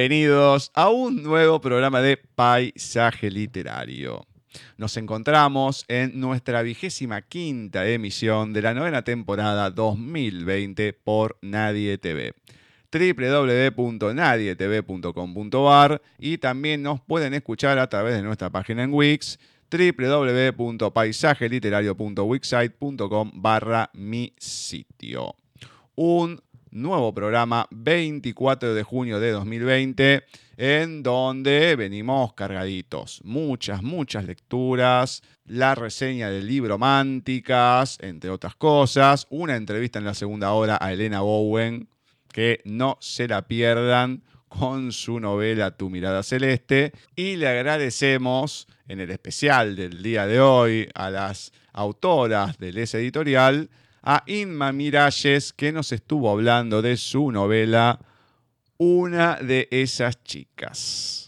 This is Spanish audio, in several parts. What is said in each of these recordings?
Bienvenidos a un nuevo programa de Paisaje Literario. Nos encontramos en nuestra vigésima quinta emisión de la novena temporada 2020 por Nadie TV www.nadietv.com.ar y también nos pueden escuchar a través de nuestra página en Wix www.paisajeliterario.wixsite.com barra mi sitio. Un nuevo programa 24 de junio de 2020 en donde venimos cargaditos. Muchas, muchas lecturas, la reseña del libro Mánticas, entre otras cosas, una entrevista en la segunda hora a Elena Bowen, que no se la pierdan con su novela Tu mirada celeste y le agradecemos en el especial del día de hoy a las autoras del ese editorial a Inma Miralles, que nos estuvo hablando de su novela Una de esas chicas.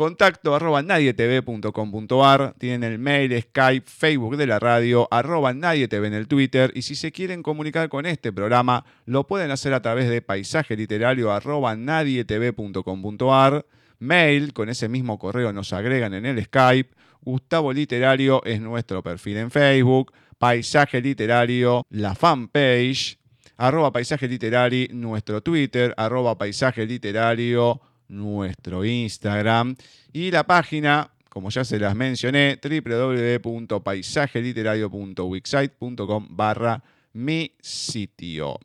Contacto arroba nadietv.com.ar, tienen el mail, Skype, Facebook de la radio, arroba nadietv en el Twitter y si se quieren comunicar con este programa lo pueden hacer a través de paisaje literario arroba nadietv.com.ar, mail, con ese mismo correo nos agregan en el Skype, Gustavo Literario es nuestro perfil en Facebook, Paisaje Literario, la fanpage, arroba Paisaje Literario, nuestro Twitter, arroba Paisaje Literario, nuestro Instagram y la página, como ya se las mencioné, www.paisajeliterario.wixsite.com barra mi sitio.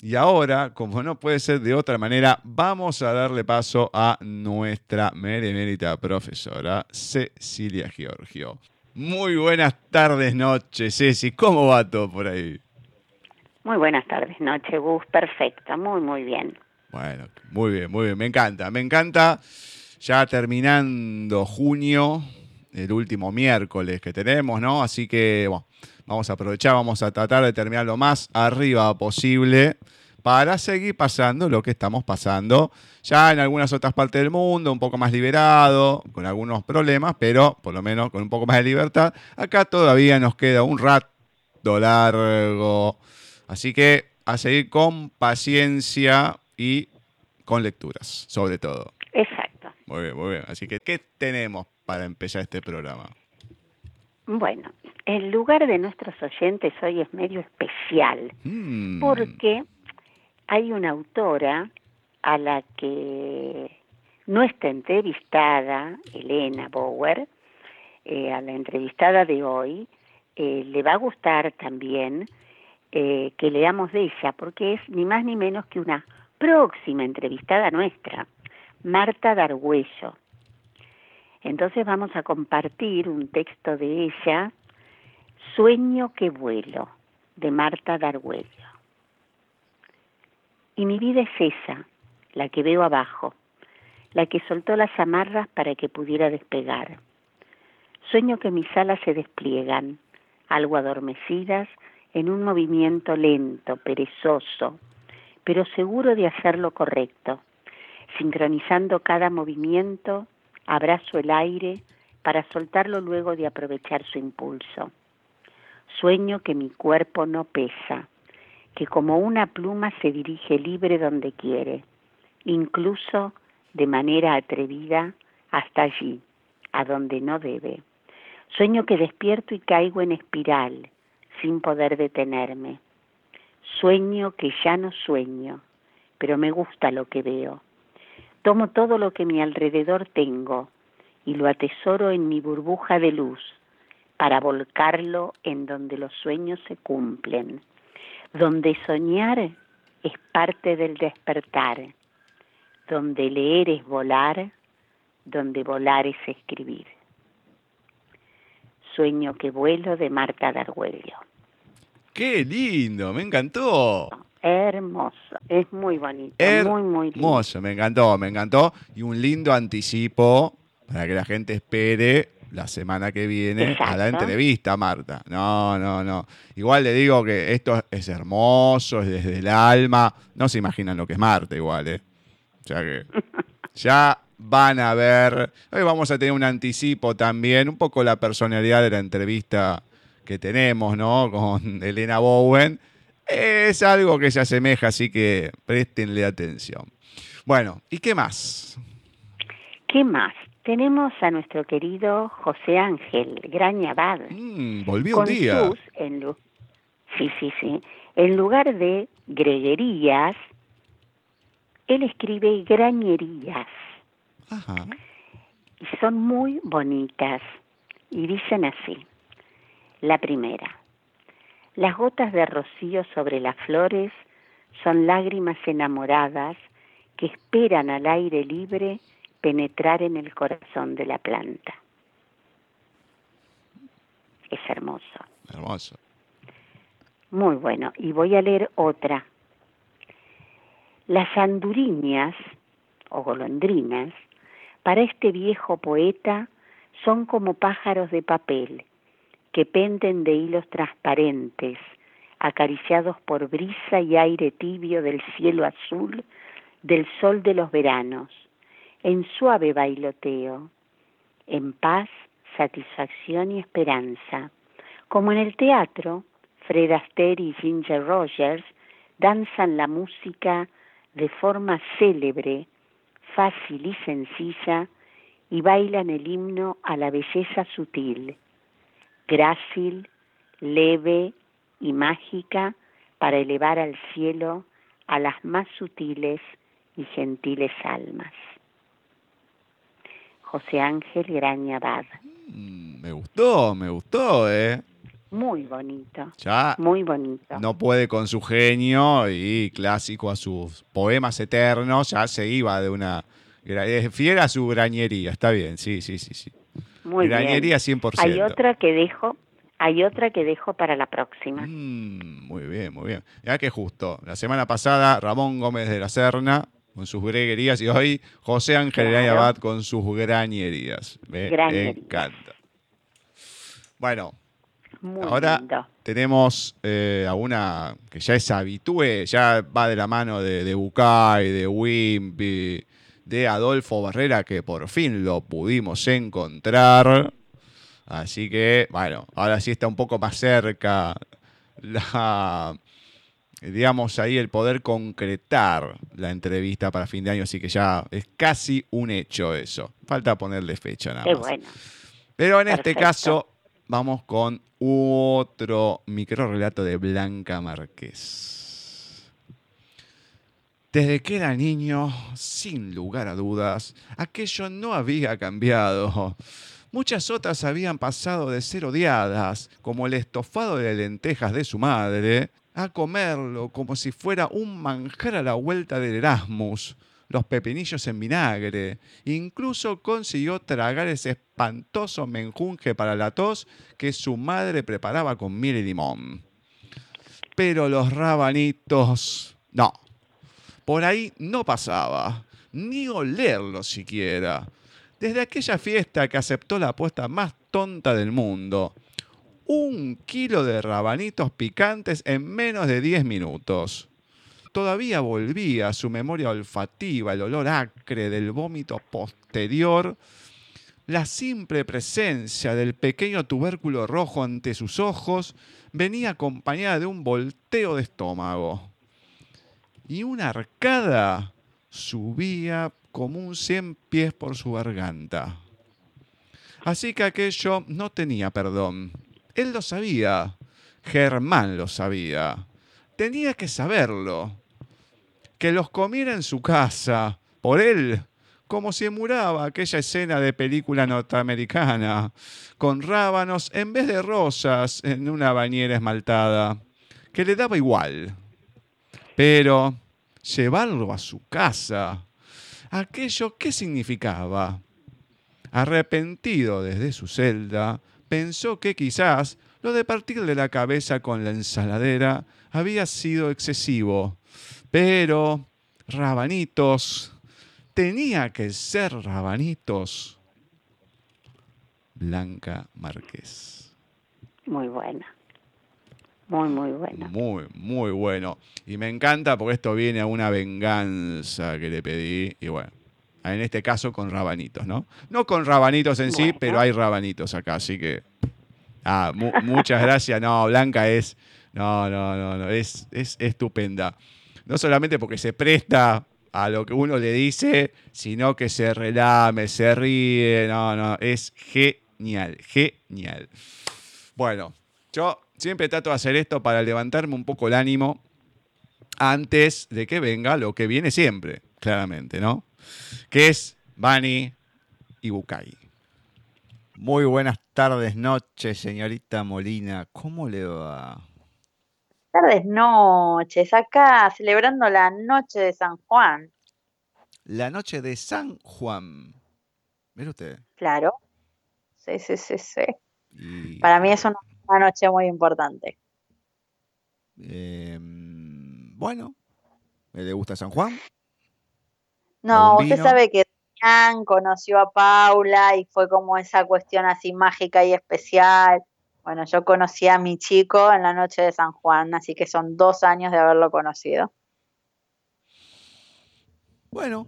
Y ahora, como no puede ser de otra manera, vamos a darle paso a nuestra meremérita profesora Cecilia Giorgio. Muy buenas tardes, noches, Ceci. ¿Cómo va todo por ahí? Muy buenas tardes, noche, Gus. Perfecta, muy, muy bien. Bueno, muy bien, muy bien. Me encanta, me encanta. Ya terminando junio, el último miércoles que tenemos, ¿no? Así que, bueno, vamos a aprovechar, vamos a tratar de terminar lo más arriba posible para seguir pasando lo que estamos pasando ya en algunas otras partes del mundo, un poco más liberado, con algunos problemas, pero por lo menos con un poco más de libertad. Acá todavía nos queda un rato largo, así que a seguir con paciencia y con lecturas, sobre todo. Exacto. Muy bien, muy bien. Así que, ¿qué tenemos para empezar este programa? Bueno, el lugar de nuestros oyentes hoy es medio especial, Mm. porque hay una autora a la que nuestra entrevistada, Elena Bauer, eh, a la entrevistada de hoy, eh, le va a gustar también eh, que leamos de ella, porque es ni más ni menos que una próxima entrevistada nuestra, Marta Dargüello. Entonces vamos a compartir un texto de ella, Sueño que vuelo, de Marta Dargüello. Y mi vida es esa, la que veo abajo, la que soltó las amarras para que pudiera despegar. Sueño que mis alas se despliegan, algo adormecidas, en un movimiento lento, perezoso, pero seguro de hacer lo correcto. Sincronizando cada movimiento, abrazo el aire para soltarlo luego de aprovechar su impulso. Sueño que mi cuerpo no pesa, que como una pluma se dirige libre donde quiere, incluso de manera atrevida hasta allí, a donde no debe. Sueño que despierto y caigo en espiral, sin poder detenerme. Sueño que ya no sueño, pero me gusta lo que veo. Tomo todo lo que mi alrededor tengo y lo atesoro en mi burbuja de luz para volcarlo en donde los sueños se cumplen, donde soñar es parte del despertar, donde leer es volar, donde volar es escribir. Sueño que vuelo de Marta Dargüello. ¡Qué lindo! Me encantó. Hermoso, es muy bonito, muy, muy lindo. Hermoso, me encantó, me encantó. Y un lindo anticipo para que la gente espere la semana que viene a la entrevista, Marta. No, no, no. Igual le digo que esto es hermoso, es desde el alma. No se imaginan lo que es Marta, igual, ¿eh? O sea que ya van a ver. Hoy vamos a tener un anticipo también, un poco la personalidad de la entrevista que tenemos, ¿no? Con Elena Bowen. Es algo que se asemeja, así que préstenle atención. Bueno, ¿y qué más? ¿Qué más? Tenemos a nuestro querido José Ángel Grañabad. Mm, volví un día. sus, en lu- sí, sí, sí. En lugar de greguerías, él escribe grañerías. Ajá. y son muy bonitas y dicen así. La primera, las gotas de rocío sobre las flores son lágrimas enamoradas que esperan al aire libre penetrar en el corazón de la planta. Es hermoso, Hermoso. muy bueno. Y voy a leer otra. Las anduriñas o golondrinas para este viejo poeta son como pájaros de papel que penden de hilos transparentes, acariciados por brisa y aire tibio del cielo azul del sol de los veranos, en suave bailoteo, en paz, satisfacción y esperanza. Como en el teatro, Fred Astaire y Ginger Rogers danzan la música de forma célebre, fácil y sencilla, y bailan el himno a la belleza sutil, grácil, leve y mágica para elevar al cielo a las más sutiles y gentiles almas. José Ángel Graña Abad. Mm, me gustó, me gustó, ¿eh? Muy bonito, Ya muy bonito. no puede con su genio y clásico a sus poemas eternos, ya se iba de una... Fiel a su grañería, está bien, sí, sí, sí, sí. muy grañería bien. 100%. Hay otra que dejo, hay otra que dejo para la próxima. Mm, muy bien, muy bien. Ya que justo, la semana pasada Ramón Gómez de la Serna con sus greguerías y hoy José Ángel Claro. Abad con sus grañerías. Me Grañerías. encanta. Bueno, Muy Ahora- lindo. tenemos eh, a una que ya es habitué, ya va de la mano de, de Bucay, de Wimpy, de Adolfo Barrera, que por fin lo pudimos encontrar. Así que, bueno, ahora sí está un poco más cerca la, digamos, ahí el poder concretar la entrevista para fin de año, así que ya es casi un hecho eso. Falta ponerle fecha nada Qué más. bueno. Pero en este caso vamos con otro micro relato de Blanca Márquez. Desde que era niño, sin lugar a dudas, aquello no había cambiado. Muchas otras habían pasado de ser odiadas, como el estofado de lentejas de su madre, a comerlo como si fuera un manjar a la vuelta del Erasmus, los pepinillos en vinagre. Incluso consiguió tragar ese espantoso menjunje para la tos que su madre preparaba con miel y limón. Pero los rabanitos, no. Por ahí no pasaba, ni olerlo siquiera. Desde aquella fiesta que aceptó la apuesta más tonta del mundo. Un kilo de rabanitos picantes en menos de 10 minutos. Todavía volvía a su memoria olfativa el olor acre del vómito posterior, la simple presencia del pequeño tubérculo rojo ante sus ojos venía acompañada de un volteo de estómago. Y una arcada subía como un cien pies por su garganta. Así que aquello no tenía perdón. Él lo sabía. Germán lo sabía. Tenía que saberlo. Que los comiera en su casa, por él, como si emulaba aquella escena de película norteamericana, con rábanos en vez de rosas en una bañera esmaltada, que le daba igual. Pero llevarlo a su casa, aquello qué significaba. Arrepentido desde su celda, pensó que quizás lo de partirle la cabeza con la ensaladera había sido excesivo. Pero, rabanitos, tenía que ser rabanitos. Blanca Márquez. Muy buena. Muy, muy buena. Muy, muy bueno. Y me encanta porque esto viene a una venganza que le pedí. Y bueno, en este caso con rabanitos, ¿no? No con rabanitos en sí, pero hay rabanitos acá, así que. Ah, mu- muchas gracias. No, Blanca es. No, no, no, no. Es, es estupenda. No solamente porque se presta a lo que uno le dice, sino que se relame, se ríe. No, no. Es genial, genial. Bueno, yo siempre trato de hacer esto para levantarme un poco el ánimo antes de que venga lo que viene siempre, claramente, ¿no? Que es Bani y Bucay. Muy buenas tardes, noches, señorita Molina. ¿Cómo le va? Tardes, noches, acá celebrando la noche de San Juan, La noche de San Juan. Mire usted. claro. Sí, sí, sí, sí. Y, Para mí es una, una noche muy importante. eh, bueno, ¿le gusta San Juan? No, ¿Algún usted vino? sabe que Damián conoció a Paula y fue como esa cuestión así mágica y especial. Bueno, yo conocí a mi chico en la noche de San Juan, así que son dos años de haberlo conocido. Bueno,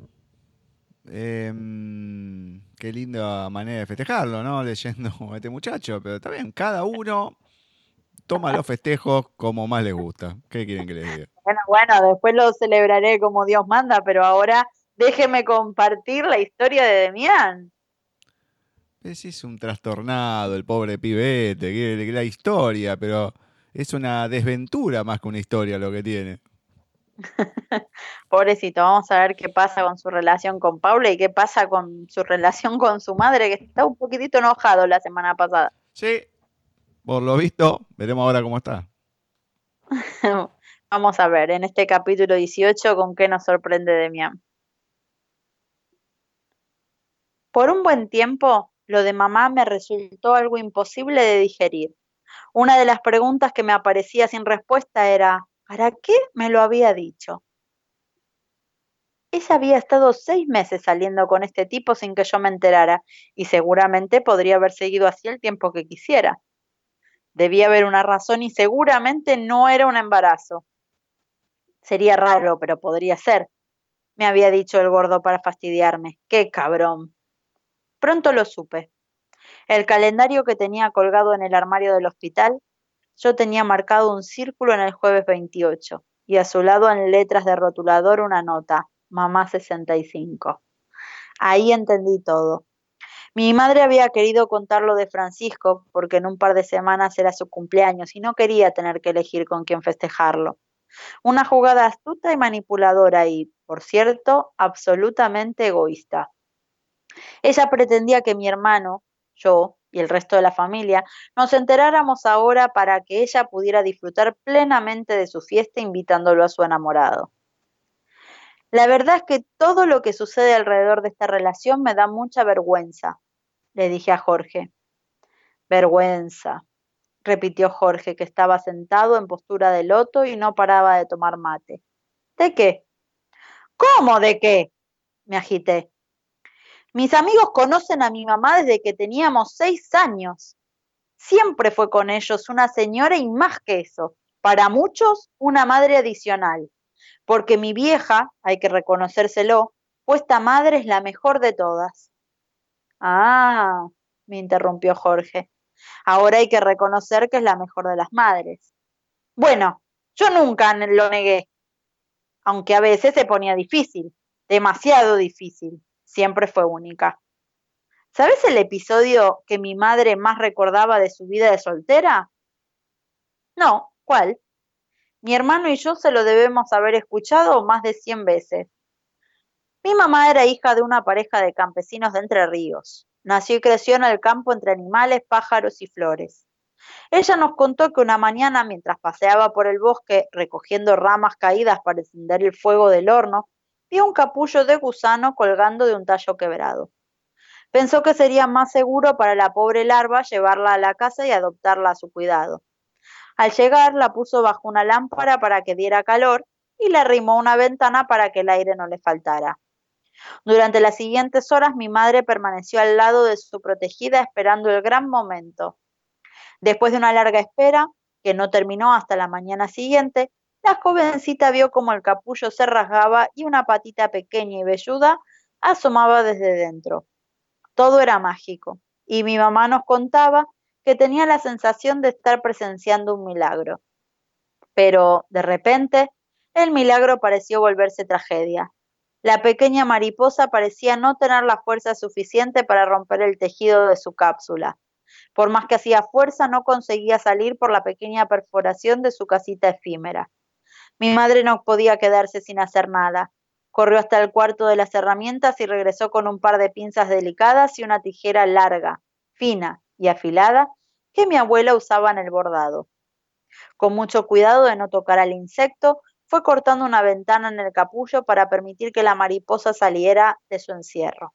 em, qué linda manera de festejarlo, ¿no? Leyendo a este muchacho, pero está bien, cada uno toma los festejos como más le gusta. ¿Qué quieren que les diga? Bueno, bueno, después lo celebraré como Dios manda, pero ahora déjeme compartir la historia de Demián. Es, es un trastornado, el pobre pibete, quiere la historia, pero es una desventura más que una historia lo que tiene. Pobrecito, vamos a ver qué pasa con su relación con Paula y qué pasa con su relación con su madre, que está un poquitito enojado la semana pasada. Sí, por lo visto, veremos ahora cómo está. Vamos a ver en este capítulo 18 con qué nos sorprende Demián. Por un buen tiempo, lo de mamá me resultó algo imposible de digerir. Una de las preguntas que me aparecía sin respuesta era, ¿para qué me lo había dicho? Ella había estado seis meses saliendo con este tipo sin que yo me enterara, y seguramente podría haber seguido así el tiempo que quisiera. Debía haber una razón y seguramente no era un embarazo. Sería raro, pero podría ser, me había dicho el gordo para fastidiarme. ¡Qué cabrón! Pronto lo supe. El calendario que tenía colgado en el armario del hospital, yo tenía marcado un círculo en el jueves 28 y a su lado en letras de rotulador una nota, mamá 65. Ahí entendí todo. Mi madre había querido contar lo de Francisco porque en un par de semanas era su cumpleaños y no quería tener que elegir con quién festejarlo. Una jugada astuta y manipuladora y, por cierto, absolutamente egoísta. Ella pretendía que mi hermano, yo y el resto de la familia nos enteráramos ahora para que ella pudiera disfrutar plenamente de su fiesta invitándolo a su enamorado. La verdad es que todo lo que sucede alrededor de esta relación me da mucha vergüenza, le dije a Jorge. Vergüenza, repitió Jorge, que estaba sentado en postura de loto y no paraba de tomar mate. ¿De qué? ¿Cómo de qué? me agité. Mis amigos conocen a mi mamá desde que teníamos seis años. Siempre fue con ellos una señora y más que eso, para muchos una madre adicional porque mi vieja, hay que reconocérselo, puesta madre es la mejor de todas. Ah, me interrumpió Jorge. Ahora hay que reconocer que es la mejor de las madres. Bueno, yo nunca lo negué, aunque a veces se ponía difícil, demasiado difícil, siempre fue única. ¿Sabes el episodio que mi madre más recordaba de su vida de soltera? No, ¿cuál? Mi hermano y yo se lo debemos haber escuchado más de cien veces. Mi mamá era hija de una pareja de campesinos de Entre Ríos. Nació y creció en el campo entre animales, pájaros y flores. Ella nos contó que una mañana, mientras paseaba por el bosque recogiendo ramas caídas para encender el fuego del horno, vio un capullo de gusano colgando de un tallo quebrado. Pensó que sería más seguro para la pobre larva llevarla a la casa y adoptarla a su cuidado. Al llegar la puso bajo una lámpara para que diera calor y le arrimó una ventana para que el aire no le faltara. Durante las siguientes horas mi madre permaneció al lado de su protegida esperando el gran momento. Después de una larga espera, que no terminó hasta la mañana siguiente, la jovencita vio como el capullo se rasgaba y una patita pequeña y velluda asomaba desde dentro. Todo era mágico, y mi mamá nos contaba que tenía la sensación de estar presenciando un milagro. Pero, de repente, el milagro pareció volverse tragedia. La pequeña mariposa parecía no tener la fuerza suficiente para romper el tejido de su cápsula. Por más que hacía fuerza, no conseguía salir por la pequeña perforación de su casita efímera. Mi madre no podía quedarse sin hacer nada. Corrió hasta el cuarto de las herramientas y regresó con un par de pinzas delicadas y una tijera larga, fina, y afilada que mi abuela usaba en el bordado. Con mucho cuidado de no tocar al insecto, fue cortando una ventana en el capullo para permitir que la mariposa saliera de su encierro.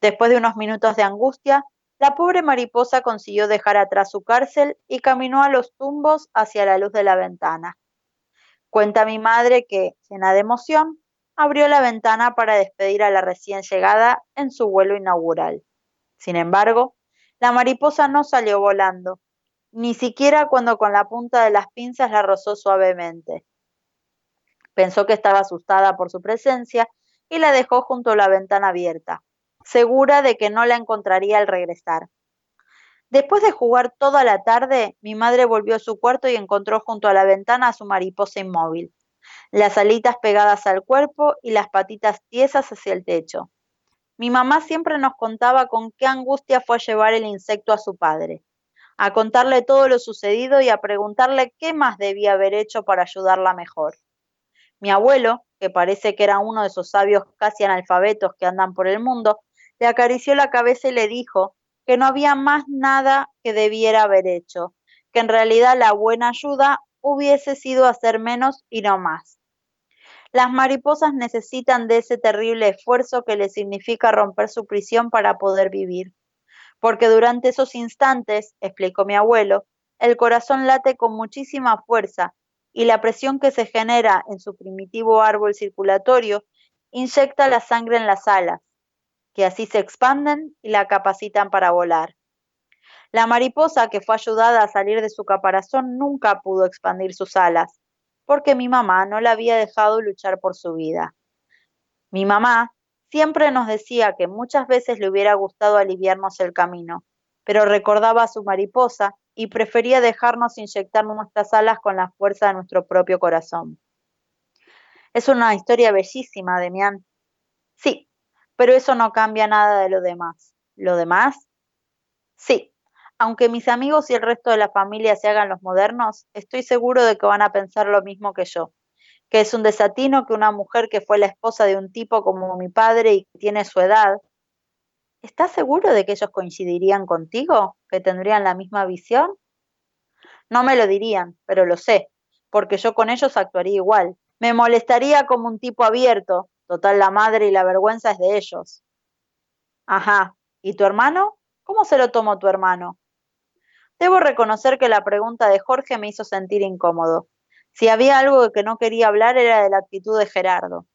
Después de unos minutos de angustia, la pobre mariposa consiguió dejar atrás su cárcel y caminó a los tumbos hacia la luz de la ventana. Cuenta mi madre que, llena de emoción, abrió la ventana para despedir a la recién llegada en su vuelo inaugural. Sin embargo, la mariposa no salió volando, ni siquiera cuando con la punta de las pinzas la rozó suavemente. Pensó que estaba asustada por su presencia y la dejó junto a la ventana abierta, segura de que no la encontraría al regresar. Después de jugar toda la tarde, mi madre volvió a su cuarto y encontró junto a la ventana a su mariposa inmóvil, las alitas pegadas al cuerpo y las patitas tiesas hacia el techo. Mi mamá siempre nos contaba con qué angustia fue a llevar el insecto a su padre, a contarle todo lo sucedido y a preguntarle qué más debía haber hecho para ayudarla mejor. Mi abuelo, que parece que era uno de esos sabios casi analfabetos que andan por el mundo, le acarició la cabeza y le dijo que no había más nada que debiera haber hecho, que en realidad la buena ayuda hubiese sido hacer menos y no más. Las mariposas necesitan de ese terrible esfuerzo que les significa romper su prisión para poder vivir. Porque durante esos instantes, explicó mi abuelo, el corazón late con muchísima fuerza y la presión que se genera en su primitivo árbol circulatorio inyecta la sangre en las alas, que así se expanden y la capacitan para volar. La mariposa que fue ayudada a salir de su caparazón nunca pudo expandir sus alas, porque mi mamá no la había dejado luchar por su vida. Mi mamá siempre nos decía que muchas veces le hubiera gustado aliviarnos el camino, pero recordaba a su mariposa y prefería dejarnos inyectar nuestras alas con la fuerza de nuestro propio corazón. Es una historia bellísima, Demián. Sí, pero eso no cambia nada de lo demás. ¿Lo demás? Sí, aunque mis amigos y el resto de la familia se hagan los modernos, estoy seguro de que van a pensar lo mismo que yo, que es un desatino que una mujer que fue la esposa de un tipo como mi padre y que tiene su edad, ¿Estás seguro de que ellos coincidirían contigo? ¿Que tendrían la misma visión? No me lo dirían, pero lo sé, porque yo con ellos actuaría igual. Me molestaría como un tipo abierto. Total, la madre y la vergüenza es de ellos. Ajá. ¿Y tu hermano? ¿Cómo se lo tomó tu hermano? Debo reconocer que la pregunta de Jorge me hizo sentir incómodo. Si había algo de que no quería hablar era de la actitud de Gerardo,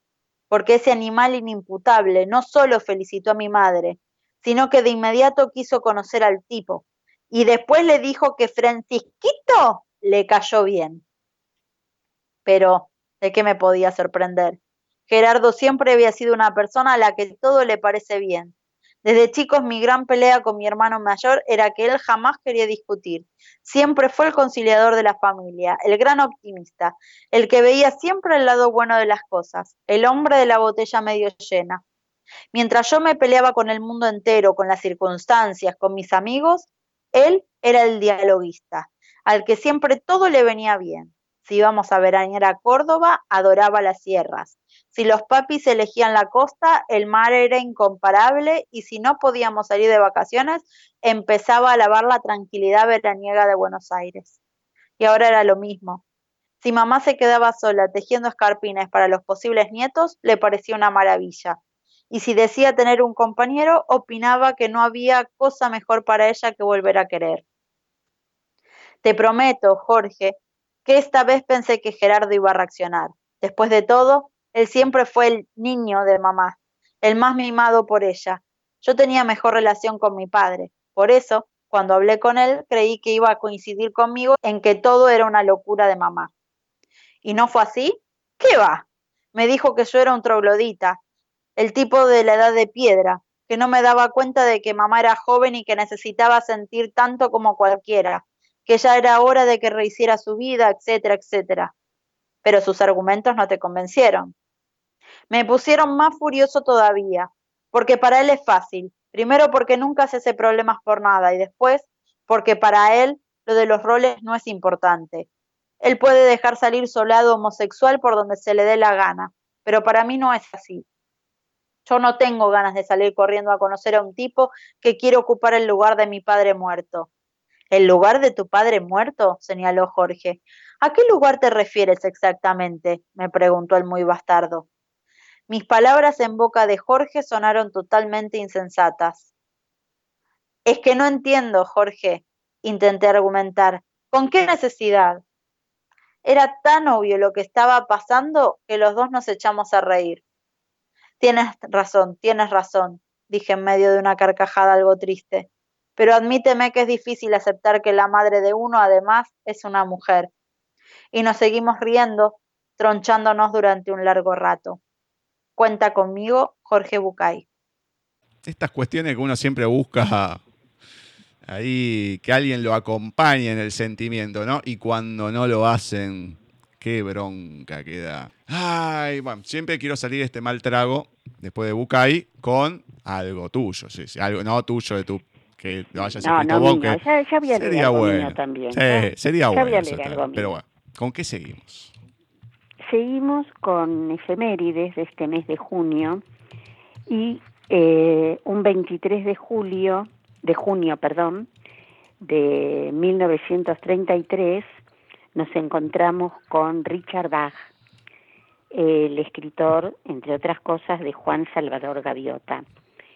porque ese animal inimputable no solo felicitó a mi madre, sino que de inmediato quiso conocer al tipo y después le dijo que Francisquito le cayó bien. Pero, ¿de qué me podía sorprender? Gerardo siempre había sido una persona a la que todo le parece bien. Desde chicos mi gran pelea con mi hermano mayor era que él jamás quería discutir. Siempre fue el conciliador de la familia, el gran optimista, el que veía siempre el lado bueno de las cosas, el hombre de la botella medio llena. Mientras yo me peleaba con el mundo entero, con las circunstancias, con mis amigos, él era el dialoguista, al que siempre todo le venía bien. Si íbamos a veranear a Córdoba, adoraba las sierras. Si los papis elegían la costa, el mar era incomparable y si no podíamos salir de vacaciones, empezaba a lavar la tranquilidad veraniega de Buenos Aires. Y ahora era lo mismo. Si mamá se quedaba sola tejiendo escarpines para los posibles nietos, le parecía una maravilla y si decía tener un compañero, opinaba que no había cosa mejor para ella que volver a querer. Te prometo, Jorge, que esta vez pensé que Gerardo iba a reaccionar. Después de todo, él siempre fue el niño de mamá, el más mimado por ella. Yo tenía mejor relación con mi padre. Por eso, cuando hablé con él, creí que iba a coincidir conmigo en que todo era una locura de mamá. ¿Y no fue así? ¿Qué va? Me dijo que yo era un troglodita, el tipo de la edad de piedra, que no me daba cuenta de que mamá era joven y que necesitaba sentir tanto como cualquiera, que ya era hora de que rehiciera su vida, etcétera, etcétera. Pero sus argumentos no te convencieron. Me pusieron más furioso todavía, porque para él es fácil. Primero porque nunca se hace problemas por nada y después porque para él lo de los roles no es importante. Él puede dejar salir su lado homosexual por donde se le dé la gana, pero para mí no es así. Yo no tengo ganas de salir corriendo a conocer a un tipo que quiere ocupar el lugar de mi padre muerto. ¿El lugar de tu padre muerto? señaló Jorge. ¿A qué lugar te refieres exactamente? me preguntó el muy bastardo. Mis palabras en boca de Jorge sonaron totalmente insensatas. Es que no entiendo, Jorge, intenté argumentar. ¿Con qué necesidad? Era tan obvio lo que estaba pasando que los dos nos echamos a reír. Tienes razón, tienes razón, dije en medio de una carcajada algo triste. Pero admíteme que es difícil aceptar que la madre de uno, además, es una mujer. Y nos seguimos riendo, tronchándonos durante un largo rato. Cuenta conmigo, Jorge Bucay. Estas cuestiones que uno siempre busca ahí, que alguien lo acompañe en el sentimiento, ¿no? Y cuando no lo hacen, qué bronca que da. Ay, bueno, siempre quiero salir de este mal trago después de Bucay con algo tuyo, sí, sí, algo no tuyo de tu que lo hayas no, escrito no, vos, que ya, ya sería algo bueno. mío también. Sí, ¿no? sería Ya bueno. algo mío. Pero bueno, ¿con qué seguimos? Seguimos con efemérides de este mes de junio y eh, un 23 de julio, de junio, perdón, de 1933 nos encontramos con Richard Bach, el escritor, entre otras cosas, de Juan Salvador Gaviota,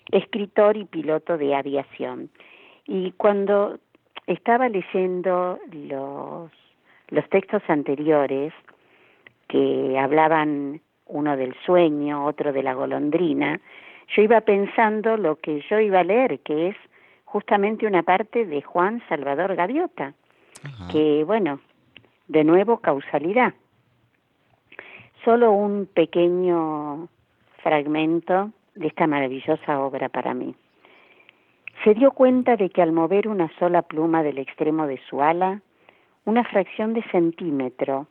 escritor y piloto de aviación. Y cuando estaba leyendo los, los textos anteriores, que hablaban uno del sueño, otro de la golondrina, yo iba pensando lo que yo iba a leer, que es justamente una parte de Juan Salvador Gaviota, Ajá. que bueno, de nuevo causalidad. Solo un pequeño fragmento de esta maravillosa obra para mí. Se dio cuenta de que al mover una sola pluma del extremo de su ala, una fracción de centímetro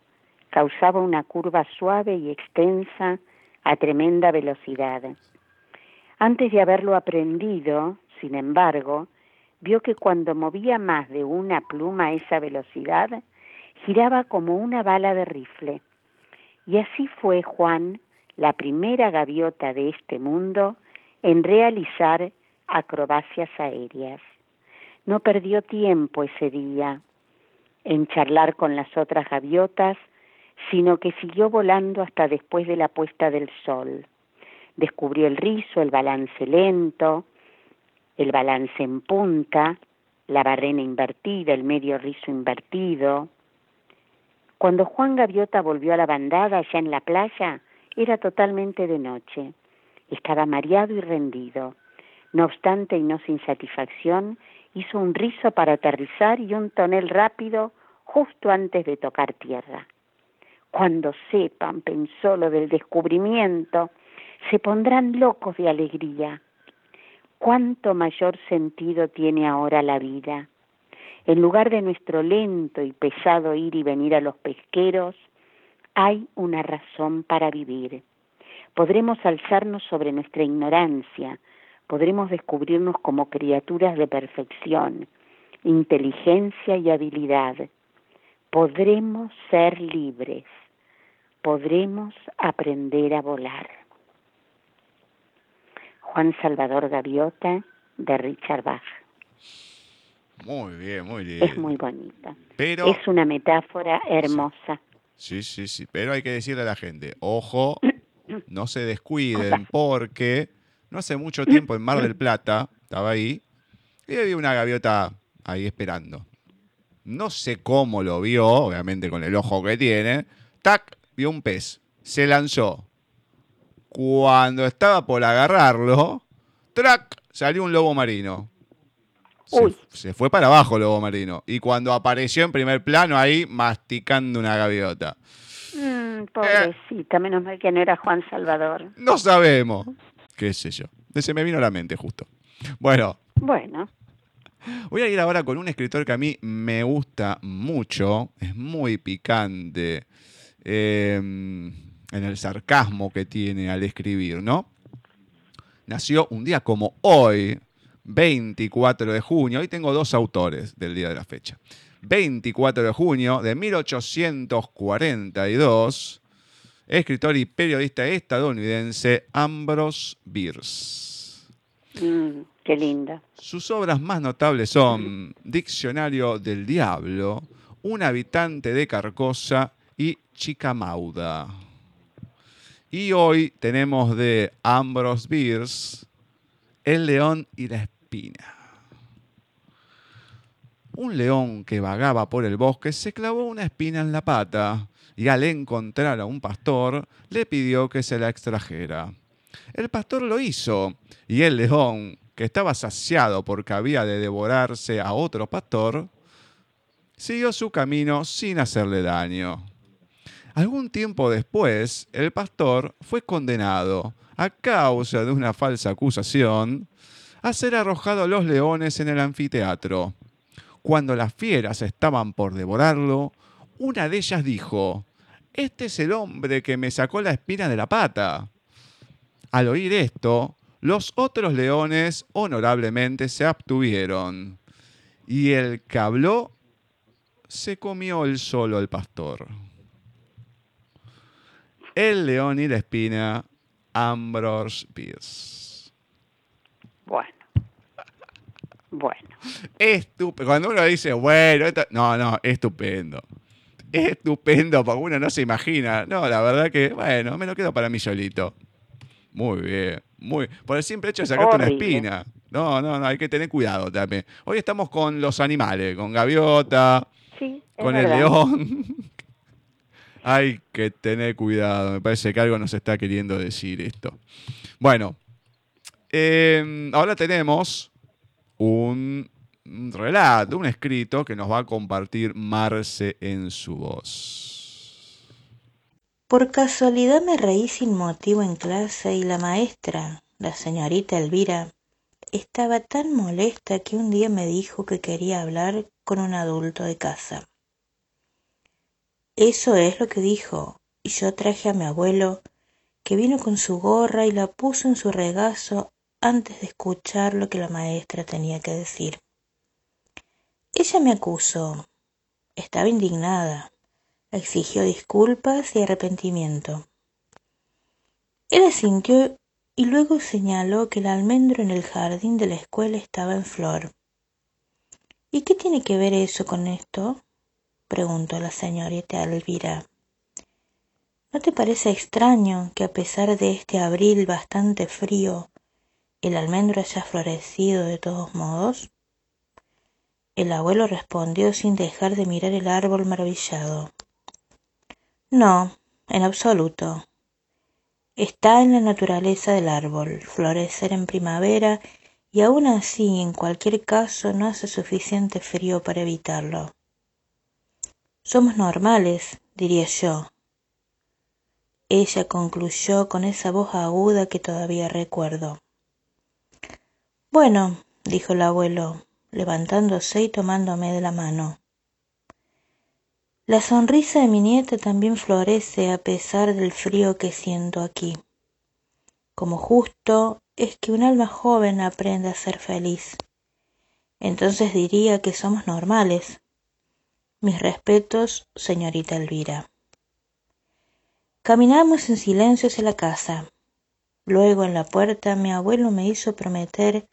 causaba una curva suave y extensa a tremenda velocidad. Antes de haberlo aprendido, sin embargo, vio que cuando movía más de una pluma a esa velocidad, giraba como una bala de rifle. Y así fue Juan la primera gaviota de este mundo en realizar acrobacias aéreas. No perdió tiempo ese día en charlar con las otras gaviotas, sino que siguió volando hasta después de la puesta del sol. Descubrió el rizo, el balance lento, el balance en punta, la barrena invertida, el medio rizo invertido. Cuando Juan Gaviota volvió a la bandada allá en la playa, era totalmente de noche. Estaba mareado y rendido. No obstante y no sin satisfacción, hizo un rizo para aterrizar y un tonel rápido justo antes de tocar tierra. Cuando sepan, pensó lo del descubrimiento, se pondrán locos de alegría. ¿Cuánto mayor sentido tiene ahora la vida? En lugar de nuestro lento y pesado ir y venir a los pesqueros, hay una razón para vivir. Podremos alzarnos sobre nuestra ignorancia, podremos descubrirnos como criaturas de perfección, inteligencia y habilidad. Podremos ser libres, podremos aprender a volar. Juan Salvador Gaviota de Richard Bach. Muy bien, muy bien. Es muy bonita. Pero, Es una metáfora hermosa. sí, sí, sí, pero hay que decirle a la gente, ojo, no se descuiden porque no hace mucho tiempo en Mar del Plata, estaba ahí, y había una gaviota ahí esperando. No sé cómo lo vio, obviamente con el ojo que tiene. Tac, vio un pez. Se lanzó. Cuando estaba por agarrarlo, trac, salió un lobo marino. Se, fue para abajo el lobo marino. Y cuando apareció en primer plano ahí, masticando una gaviota. Mm, pobrecita, menos mal que no era Juan Salvador. No sabemos. ¿Qué sé yo? Se me vino a la mente justo. Bueno, Bueno, Voy a ir ahora con un escritor que a mí me gusta mucho, es muy picante eh, en el sarcasmo que tiene al escribir, ¿no? Nació un día como hoy, 24 de junio, hoy tengo dos autores del día de la fecha. 24 de junio de 1842, escritor y periodista estadounidense Ambrose Bierce. mm, qué linda. Sus obras más notables son Diccionario del Diablo, Un habitante de Carcosa y Chicamauda. Y hoy tenemos de Ambrose Bierce El león y la espina. Un león que vagaba por el bosque se clavó una espina en la pata y al encontrar a un pastor le pidió que se la extrajera. El pastor lo hizo y el león, que estaba saciado porque había de devorarse a otro pastor, siguió su camino sin hacerle daño. Algún tiempo después, el pastor fue condenado, a causa de una falsa acusación, a ser arrojado a los leones en el anfiteatro. Cuando las fieras estaban por devorarlo, una de ellas dijo, Este es el hombre que me sacó la espina de la pata. Al oír esto, los otros leones honorablemente se abstuvieron, y el que habló se comió el solo el pastor. El león y la espina, Ambrose Bierce. Bueno. Bueno. Estupendo. Cuando uno dice, bueno, esto- no, no, estupendo. Estupendo, porque uno no se imagina. No, la verdad que, bueno, me lo quedo para mí solito. Muy bien, muy. Por el simple hecho de sacarte una espina. No, no, no, hay que tener cuidado también. Hoy estamos con los animales, con gaviota, Sí, con el verdad. león. Hay que tener cuidado. Me parece que algo nos está queriendo decir esto. Bueno, eh, ahora tenemos un relato, un escrito que nos va a compartir Marce en su voz. Por casualidad me reí sin motivo en clase y la maestra, la señorita Elvira, estaba tan molesta que un día me dijo que quería hablar con un adulto de casa. Eso es lo que dijo, y yo traje a mi abuelo, que vino con su gorra y la puso en su regazo antes de escuchar lo que la maestra tenía que decir. Ella me acusó. Estaba indignada. Exigió disculpas y arrepentimiento. Él asintió y luego señaló que el almendro en el jardín de la escuela estaba en flor. ¿Y qué tiene que ver eso con esto? Preguntó la señorita Elvira. ¿No te parece extraño que a pesar de este abril bastante frío, el almendro haya florecido de todos modos? El abuelo respondió sin dejar de mirar el árbol maravillado. No, en absoluto. Está en la naturaleza del árbol, florecer en primavera y aun así en cualquier caso no hace suficiente frío para evitarlo. Somos normales, diría yo. Ella concluyó con esa voz aguda que todavía recuerdo. Bueno, dijo el abuelo, levantándose y tomándome de la mano. La sonrisa de mi nieta también florece a pesar del frío que siento aquí. Como justo es que un alma joven aprende a ser feliz. Entonces diría que somos normales. Mis respetos, señorita Elvira. Caminamos en silencio hacia la casa. Luego en la puerta mi abuelo me hizo prometer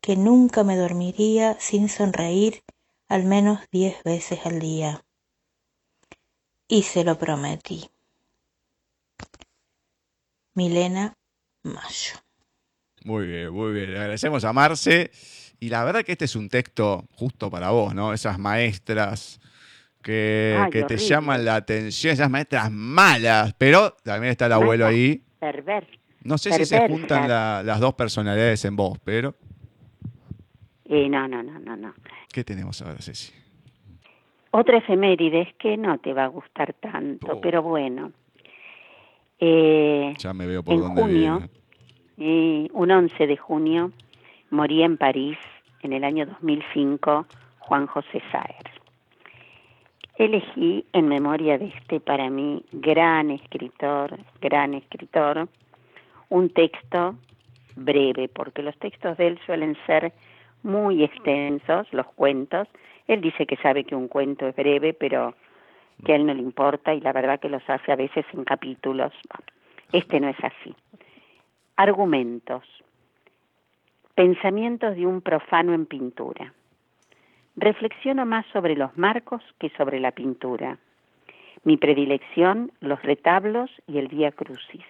que nunca me dormiría sin sonreír al menos diez veces al día y se lo prometí. Milena Mayo. Muy bien, muy bien. Le agradecemos a Marce. Y la verdad que este es un texto justo para vos, ¿no? Esas maestras que, que te llaman la atención, esas maestras malas, pero también está el abuelo ahí. No sé si se juntan las dos personalidades en vos, pero... Eh, no, no, no, no, no. ¿Qué tenemos ahora, Ceci? Otra efeméride que no te va a gustar tanto, oh. pero bueno. Eh, ya me veo por en junio, eh, un 11 de junio, moría en París, en el año 2005, Juan José Saer. Elegí en memoria de este para mí gran escritor, gran escritor, un texto breve, porque los textos de él suelen ser muy extensos, los cuentos, él dice que sabe que un cuento es breve, pero que a él no le importa y la verdad que los hace a veces en capítulos. Este no es así. Argumentos. Pensamientos de un profano en pintura. Reflexiono más sobre los marcos que sobre la pintura. Mi predilección, los retablos y el Vía Crucis.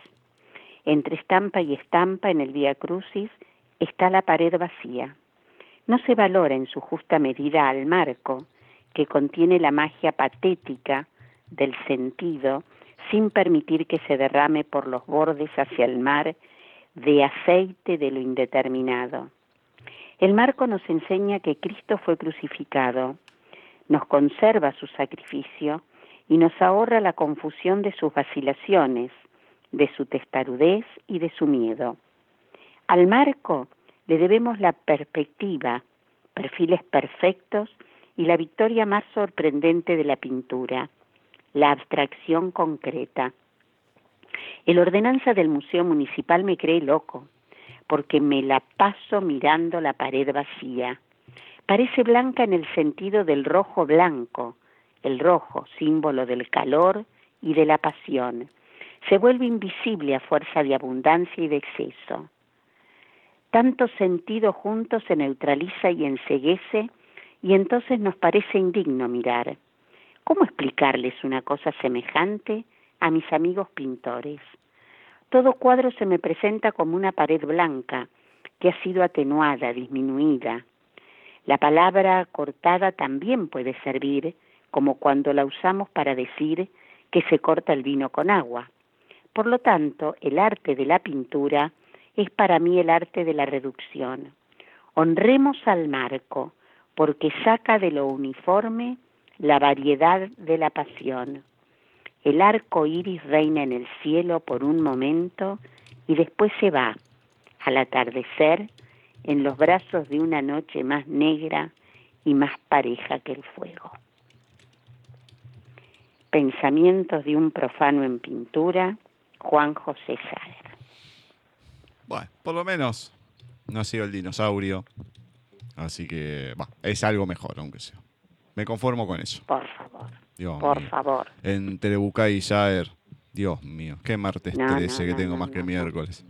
Entre estampa y estampa en el Vía Crucis está la pared vacía no se valora en su justa medida al marco, que contiene la magia patética del sentido, sin permitir que se derrame por los bordes hacia el mar de aceite de lo indeterminado. El marco nos enseña que Cristo fue crucificado, nos conserva su sacrificio y nos ahorra la confusión de sus vacilaciones, de su testarudez y de su miedo. Al marco le debemos la perspectiva, perfiles perfectos y la victoria más sorprendente de la pintura, la abstracción concreta. El ordenanza del Museo Municipal me cree loco, porque me la paso mirando la pared vacía. Parece blanca en el sentido del rojo blanco, el rojo, símbolo del calor y de la pasión. Se vuelve invisible a fuerza de abundancia y de exceso. Tanto sentido juntos se neutraliza y enseguece y entonces nos parece indigno mirar. ¿Cómo explicarles una cosa semejante a mis amigos pintores? Todo cuadro se me presenta como una pared blanca que ha sido atenuada, disminuida. La palabra cortada también puede servir como cuando la usamos para decir que se corta el vino con agua. Por lo tanto, el arte de la pintura es para mí el arte de la reducción. Honremos al marco, porque saca de lo uniforme la variedad de la pasión. El arco iris reina en el cielo por un momento y después se va, al atardecer, en los brazos de una noche más negra y más pareja que el fuego. Pensamientos de un profano en pintura, Juan José Saer. Bueno, por lo menos no ha sido el dinosaurio. Así que es algo mejor, aunque sea. Me conformo con eso. Por favor. Por favor. Entre Bucay y Saer. Dios mío, qué martes 13 que tengo más que miércoles.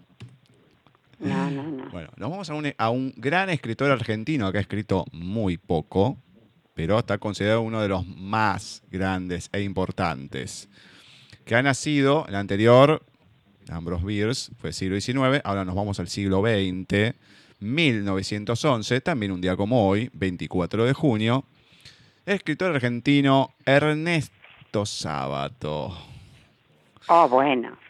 No, no, no. Bueno, nos vamos a un, a un gran escritor argentino que ha escrito muy poco, pero está considerado uno de los más grandes e importantes. Que ha nacido, el anterior, Ambrose Bierce, fue siglo XIX, ahora nos vamos al siglo XX, 1911, también un día como hoy, 24 de junio, escritor argentino Ernesto Sábato. Oh, bueno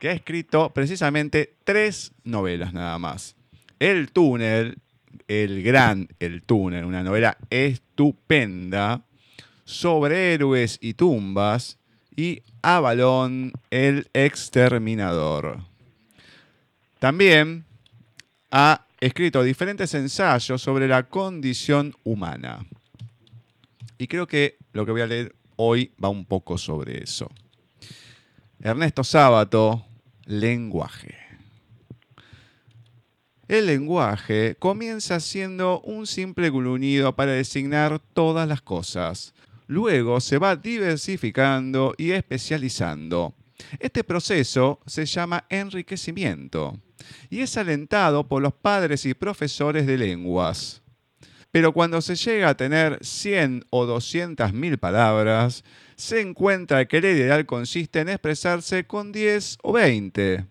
que ha escrito precisamente tres novelas nada más. El túnel, el gran El túnel, una novela estupenda sobre héroes y tumbas, y Avalón, el exterminador. También ha escrito diferentes ensayos sobre la condición humana. Y creo que lo que voy a leer hoy va un poco sobre eso. Ernesto Sábato, lenguaje. El lenguaje comienza siendo un simple gruñido para designar todas las cosas. Luego se va diversificando y especializando. Este proceso se llama enriquecimiento y es alentado por los padres y profesores de lenguas. Pero cuando se llega a tener 100 o 200 mil palabras, se encuentra que el ideal consiste en expresarse con 10 o 20.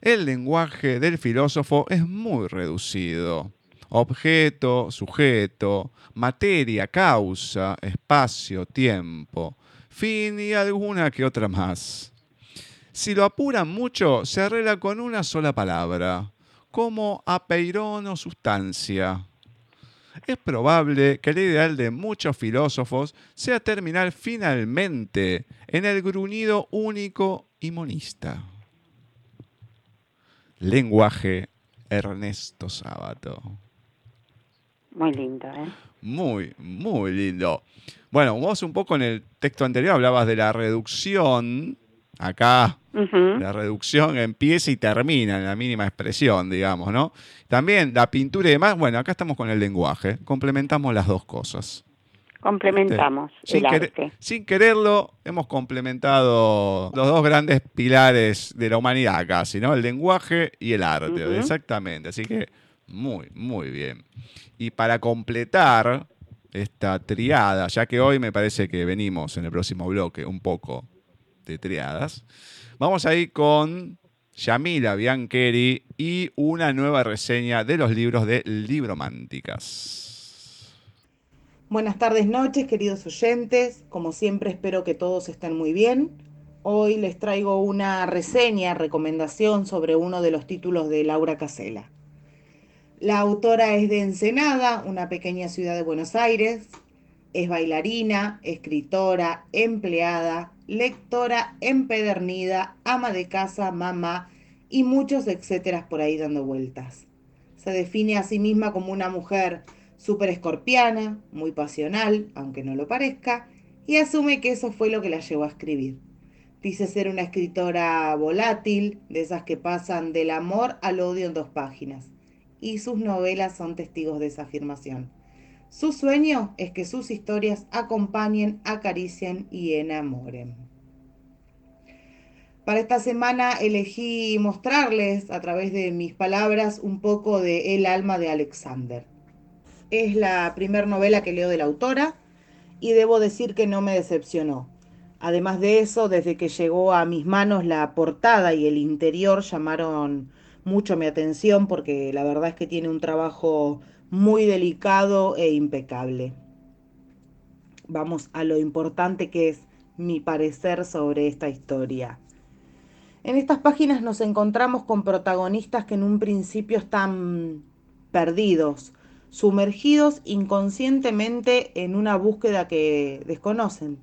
El lenguaje del filósofo es muy reducido. Objeto, sujeto, materia, causa, espacio, tiempo, fin y alguna que otra más. Si lo apuran mucho, se arregla con una sola palabra, como apeirón o sustancia. Es probable que el ideal de muchos filósofos sea terminar finalmente en el gruñido único y monista. Lenguaje Ernesto Sábato. Muy lindo, ¿eh? Muy, muy lindo. Bueno, vos un poco en el texto anterior hablabas de la reducción Acá la reducción empieza y termina en la mínima expresión, digamos, ¿no? También la pintura y demás, bueno, acá estamos con el lenguaje, complementamos las dos cosas. Complementamos este, el sin, arte. sin quererlo, hemos complementado los dos grandes pilares de la humanidad casi, ¿no? El lenguaje y el arte, exactamente. Así que muy, muy bien. Y para completar esta triada, ya que hoy me parece que venimos en el próximo bloque un poco de triadas. Vamos a ir con Yamila Biancheri y una nueva reseña de los libros de Librománticas. Buenas tardes, noches, queridos oyentes. Como siempre, espero que todos estén muy bien. Hoy les traigo una reseña, recomendación sobre uno de los títulos de Laura Casela. La autora es de Ensenada, una pequeña ciudad de Buenos Aires. Es bailarina, escritora, empleada, lectora empedernida, ama de casa, mamá y muchos etcéteras por ahí dando vueltas. Se define a sí misma como una mujer súper escorpiana, muy pasional, aunque no lo parezca, y asume que eso fue lo que la llevó a escribir. Dice ser una escritora volátil, de esas que pasan del amor al odio en dos páginas, y sus novelas son testigos de esa afirmación. Su sueño es que sus historias acompañen, acaricien y enamoren. Para esta semana elegí mostrarles a través de mis palabras un poco de El alma de Alexander. Es la primera novela que leo de la autora y debo decir que no me decepcionó. Además de eso, desde que llegó a mis manos la portada y el interior llamaron mucho mi atención porque la verdad es que tiene un trabajo muy delicado e impecable. Vamos a lo importante que es mi parecer sobre esta historia. En estas páginas nos encontramos con protagonistas que en un principio están perdidos, sumergidos inconscientemente en una búsqueda que desconocen.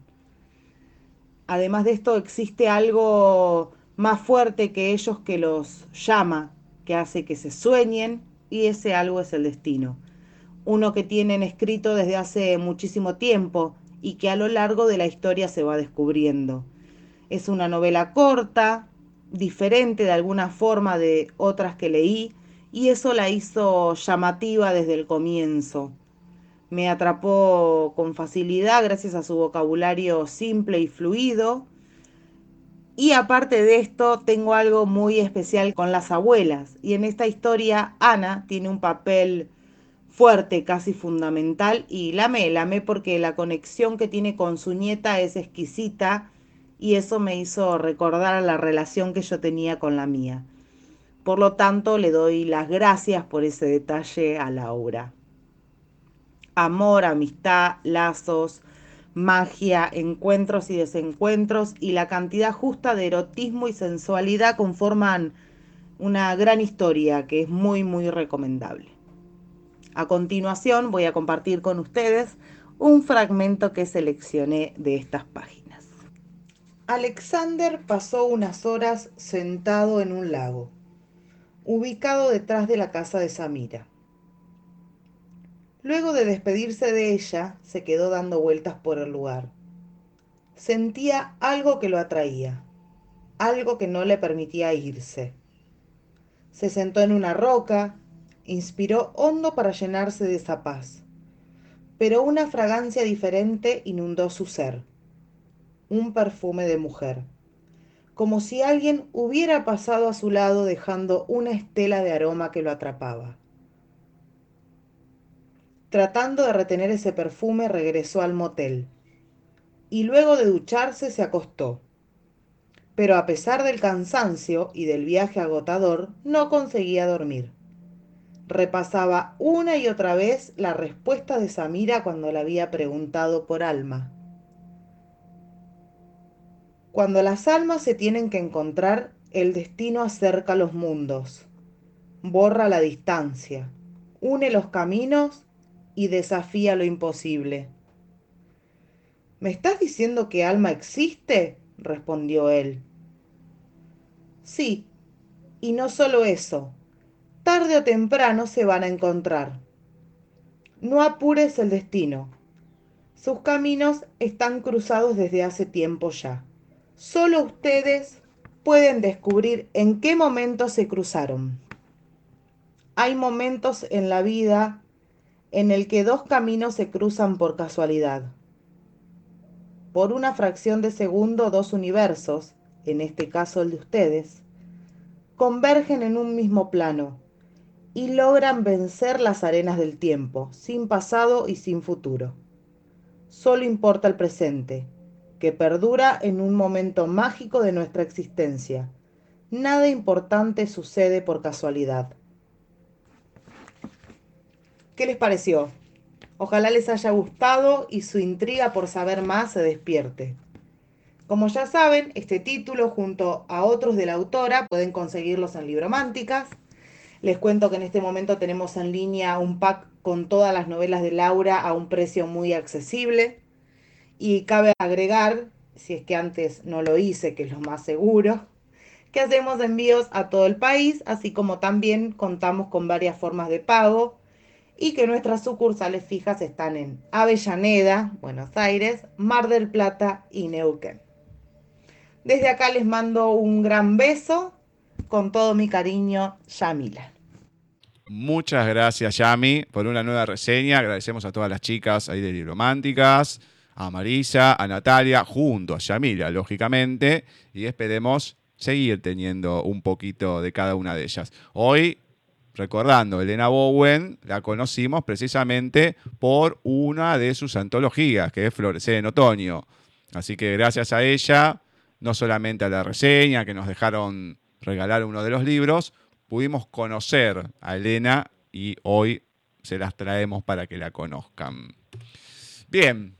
Además de esto existe algo más fuerte que ellos que los llama, que hace que se sueñen y ese algo es el destino. Uno que tienen escrito desde hace muchísimo tiempo y que a lo largo de la historia se va descubriendo. Es una novela corta, diferente de alguna forma de otras que leí y eso la hizo llamativa desde el comienzo. Me atrapó con facilidad gracias a su vocabulario simple y fluido. Y aparte de esto, tengo algo muy especial con las abuelas. Y en esta historia, Ana tiene un papel fuerte, casi fundamental. Y la amé, la amé porque la conexión que tiene con su nieta es exquisita. Y eso me hizo recordar la relación que yo tenía con la mía. Por lo tanto, le doy las gracias por ese detalle a Laura. Amor, amistad, lazos, magia, encuentros y desencuentros y la cantidad justa de erotismo y sensualidad conforman una gran historia que es muy muy recomendable. A continuación voy a compartir con ustedes un fragmento que seleccioné de estas páginas. Alexander pasó unas horas sentado en un lago ubicado detrás de la casa de Samira. Luego de despedirse de ella, se quedó dando vueltas por el lugar. Sentía algo que lo atraía, algo que no le permitía irse. Se sentó en una roca, inspiró hondo para llenarse de esa paz, pero una fragancia diferente inundó su ser, un perfume de mujer como si alguien hubiera pasado a su lado dejando una estela de aroma que lo atrapaba. Tratando de retener ese perfume, regresó al motel y luego de ducharse se acostó. Pero a pesar del cansancio y del viaje agotador, no conseguía dormir. Repasaba una y otra vez la respuesta de Samira cuando le había preguntado por Alma. Cuando las almas se tienen que encontrar, el destino acerca los mundos, borra la distancia, une los caminos y desafía lo imposible. ¿Me estás diciendo que alma existe? respondió él. Sí, y no solo eso, tarde o temprano se van a encontrar. No apures el destino. Sus caminos están cruzados desde hace tiempo ya. Solo ustedes pueden descubrir en qué momento se cruzaron. Hay momentos en la vida en el que dos caminos se cruzan por casualidad. Por una fracción de segundo, dos universos, en este caso el de ustedes, convergen en un mismo plano y logran vencer las arenas del tiempo, sin pasado y sin futuro. Solo importa el presente que perdura en un momento mágico de nuestra existencia. Nada importante sucede por casualidad. ¿Qué les pareció? Ojalá les haya gustado y su intriga por saber más se despierte. Como ya saben, este título junto a otros de la autora pueden conseguirlos en Librománticas. Les cuento que en este momento tenemos en línea un pack con todas las novelas de Laura a un precio muy accesible. Y cabe agregar, si es que antes no lo hice, que es lo más seguro, que hacemos envíos a todo el país, así como también contamos con varias formas de pago y que nuestras sucursales fijas están en Avellaneda, Buenos Aires, Mar del Plata y Neuquén. Desde acá les mando un gran beso, con todo mi cariño, Yamila. Muchas gracias, Yami, por una nueva reseña. Agradecemos a todas las chicas ahí de Románticas a Marisa, a Natalia, junto a Yamila, lógicamente, y esperemos seguir teniendo un poquito de cada una de ellas. Hoy, recordando, Elena Bowen la conocimos precisamente por una de sus antologías, que es Florecer en Otoño. Así que gracias a ella, no solamente a la reseña, que nos dejaron regalar uno de los libros, pudimos conocer a Elena y hoy se las traemos para que la conozcan. Bien,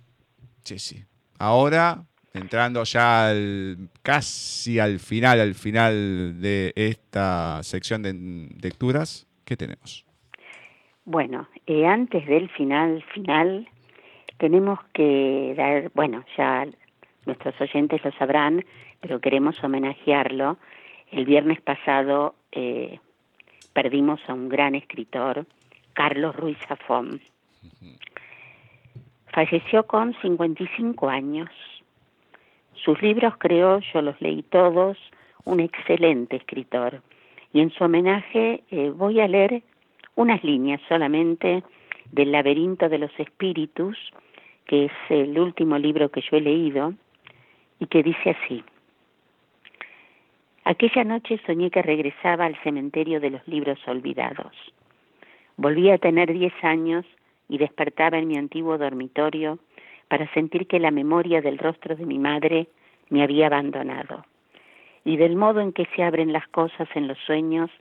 sí. Ahora, entrando ya casi al final, al final de esta sección de lecturas, ¿qué tenemos? Bueno, eh, antes del final final, tenemos que dar, bueno, ya nuestros oyentes lo sabrán, pero queremos homenajearlo. El viernes pasado eh, perdimos a un gran escritor, Carlos Ruiz Zafón. Falleció con 55 años. Sus libros creo, yo los leí todos, un excelente escritor. Y en su homenaje eh, voy a leer unas líneas solamente del laberinto de los espíritus, que es el último libro que yo he leído, y que dice así. Aquella noche soñé que regresaba al cementerio de los libros olvidados. Volví a tener diez años y despertaba en mi antiguo dormitorio para sentir que la memoria del rostro de mi madre me había abandonado. Y del modo en que se abren las cosas en los sueños,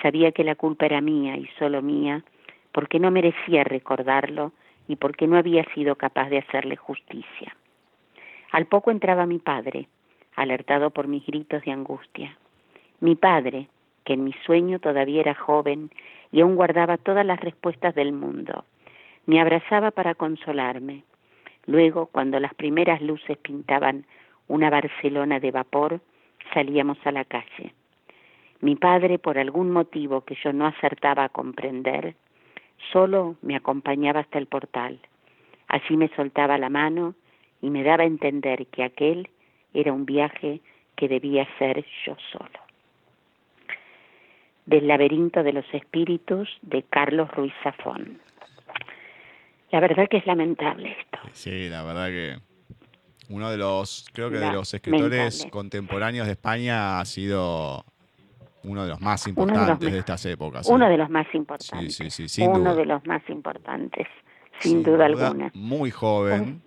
sabía que la culpa era mía y solo mía, porque no merecía recordarlo y porque no había sido capaz de hacerle justicia. Al poco entraba mi padre, alertado por mis gritos de angustia. Mi padre, que en mi sueño todavía era joven y aún guardaba todas las respuestas del mundo, me abrazaba para consolarme. Luego, cuando las primeras luces pintaban una Barcelona de vapor, salíamos a la calle. Mi padre, por algún motivo que yo no acertaba a comprender, solo me acompañaba hasta el portal. Allí me soltaba la mano y me daba a entender que aquel era un viaje que debía ser yo solo. Del laberinto de los espíritus de Carlos Ruiz Zafón. La verdad que es lamentable esto. Sí, la verdad que uno de los, creo que de los escritores contemporáneos de España ha sido uno de los más importantes de, estas épocas. Uno de los más importantes. Sí, sí, sí, uno de los más importantes, sin, duda, alguna. Muy joven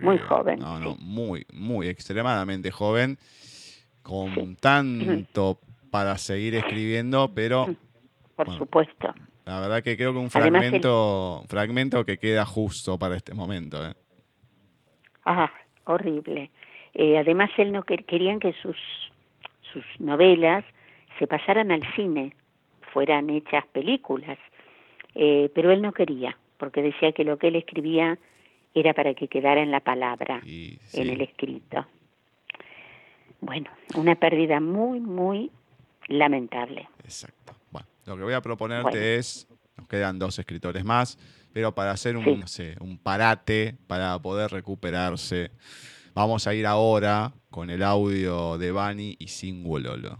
muy joven. No, no, muy, muy, extremadamente joven, con tanto para seguir escribiendo, pero... Por supuesto. La verdad que creo que un fragmento, fragmento que queda justo para este momento. ¿eh? Ah, horrible. Eh, además, él no querían que sus, sus novelas se pasaran al cine, fueran hechas películas, eh, pero él no quería, porque decía que lo que él escribía era para que quedara en la palabra, en el escrito. Bueno, una pérdida muy, muy lamentable. Exacto. Bueno, lo que voy a proponerte es, nos quedan dos escritores más, pero para hacer un, no sé, un parate, para poder recuperarse, vamos a ir ahora con el audio de Bani y Singololo.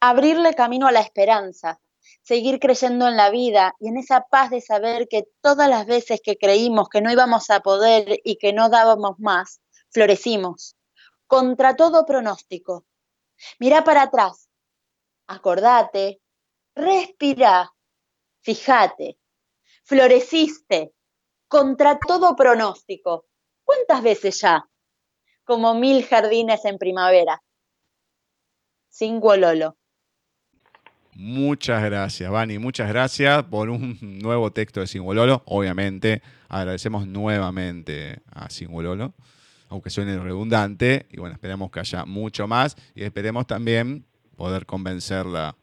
Abrirle camino a la esperanza, seguir creyendo en la vida y en esa paz de saber que todas las veces que creímos que no íbamos a poder y que no dábamos más, florecimos, contra todo pronóstico. Mira para atrás, acordate, respira, fíjate, floreciste, contra todo pronóstico. ¿Cuántas veces ya? Como mil jardines en primavera. Sin Lolo. Muchas gracias, Vani. Muchas gracias por un nuevo texto de Singololo. Obviamente, agradecemos nuevamente a Singololo, aunque suene redundante. Y bueno, esperemos que haya mucho más y esperemos también poder convencerla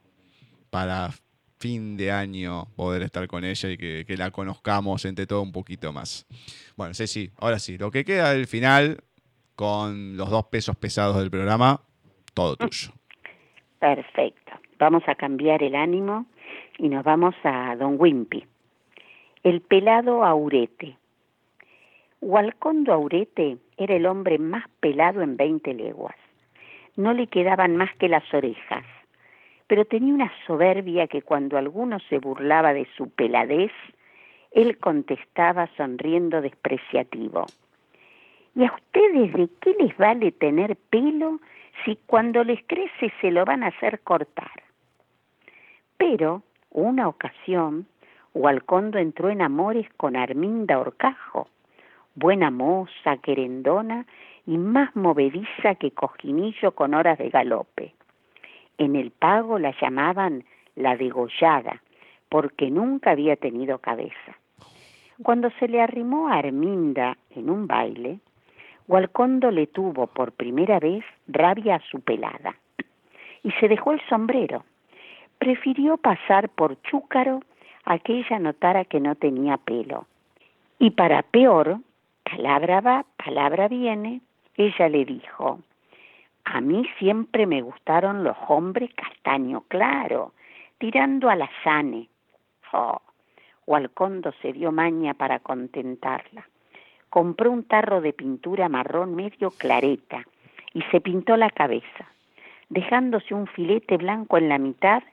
para fin de año poder estar con ella y que, la conozcamos entre todo un poquito más. Bueno, sí, ahora sí, lo que queda del final con los dos pesos pesados del programa, todo tuyo. Perfecto vamos a cambiar el ánimo y nos vamos a Don Wimpy. El pelado Aurete. Hualcondo Aurete era el hombre más pelado en veinte leguas. No le quedaban más que las orejas, pero tenía una soberbia que cuando alguno se burlaba de su peladez, él contestaba sonriendo despreciativo. ¿Y a ustedes de qué les vale tener pelo si cuando les crece se lo van a hacer cortar? Pero una ocasión, Hualcondo entró en amores con Arminda Orcajo, buena moza, querendona y más movediza que cojinillo con horas de galope. En el pago la llamaban la degollada, porque nunca había tenido cabeza. Cuando se le arrimó a Arminda en un baile, Hualcondo le tuvo por primera vez rabia a su pelada y se dejó el sombrero prefirió pasar por chúcaro a que ella notara que no tenía pelo. Y para peor, palabra va, palabra viene, ella le dijo, a mí siempre me gustaron los hombres castaño claro, tirando a la sane. Oh, Walcondo se dio maña para contentarla. Compró un tarro de pintura marrón medio clareta y se pintó la cabeza, dejándose un filete blanco en la mitad,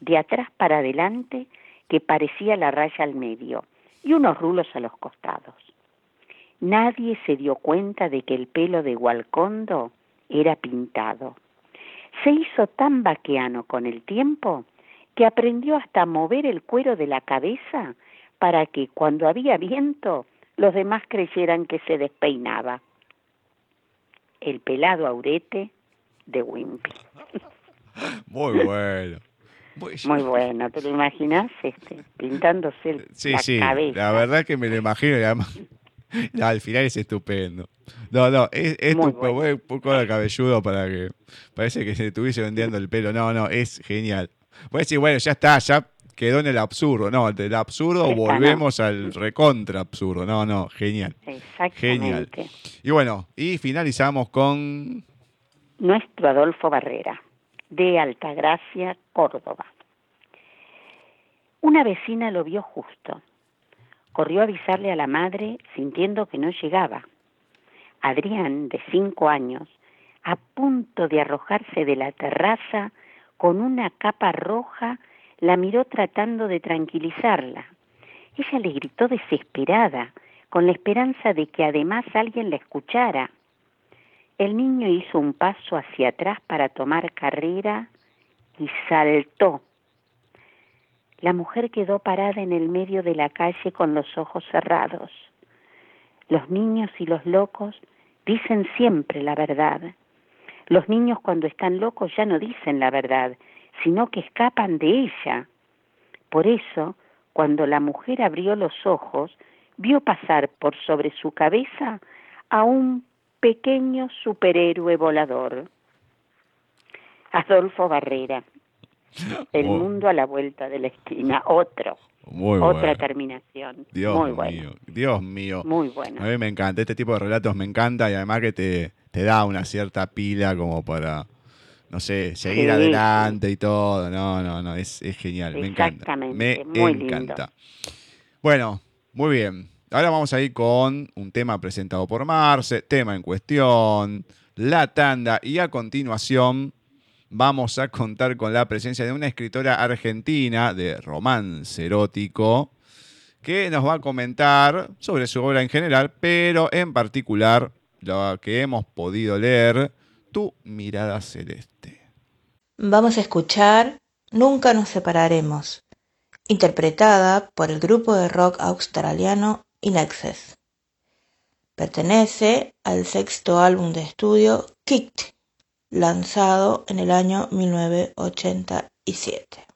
de atrás para adelante, que parecía la raya al medio, y unos rulos a los costados. Nadie se dio cuenta de que el pelo de Walcondo era pintado. Se hizo tan vaqueano con el tiempo que aprendió hasta mover el cuero de la cabeza para que cuando había viento los demás creyeran que se despeinaba. El pelado aurete de Wimpy. Muy bueno. Muy bueno, ¿te lo imaginas? Este, pintándose el, sí, la sí, cabeza. la verdad que me lo imagino y además no, al final es estupendo. No, no, es, es tu- bueno. voy un poco de cabelludo para que parece que se estuviese vendiendo el pelo. No, no, es genial. Voy a decir, bueno, ya está, ya quedó en el absurdo. No, del absurdo no. volvemos al recontra absurdo. No, no, genial. Genial. Exactamente. Y bueno, y finalizamos con Nuestro Adolfo Barrera, de Altagracia, Córdoba. Una vecina lo vio justo. Corrió a avisarle a la madre sintiendo que no llegaba. Adrián, de cinco años, a punto de arrojarse de la terraza con una capa roja, la miró tratando de tranquilizarla. Ella le gritó desesperada, con la esperanza de que además alguien la escuchara. El niño hizo un paso hacia atrás para tomar carrera y saltó. La mujer quedó parada en el medio de la calle con los ojos cerrados. Los niños y los locos dicen siempre la verdad. Los niños cuando están locos ya no dicen la verdad, sino que escapan de ella. Por eso, cuando la mujer abrió los ojos, vio pasar por sobre su cabeza a un pequeño superhéroe volador. Adolfo Barrera. El Oh. mundo a la vuelta de la esquina. Otro. muy Otra bueno. terminación. Dios Muy mío, bueno. Dios mío. Muy bueno. A mí me encanta, este tipo de relatos me encanta y además que te, te da una cierta pila como para, no sé, seguir Sí, adelante y todo. No, no, no, es, es genial, me encanta. Exactamente, Me muy lindo. encanta. Bueno, muy bien. Ahora vamos a ir con un tema presentado por Marce, tema en cuestión, la tanda y a continuación vamos a contar con la presencia de una escritora argentina de romance erótico que nos va a comentar sobre su obra en general, pero en particular lo que hemos podido leer, Tu mirada celeste. Vamos a escuchar Nunca nos separaremos, interpretada por el grupo de rock australiano In Excess. Pertenece al sexto álbum de estudio Kicked, lanzado en el año 1987.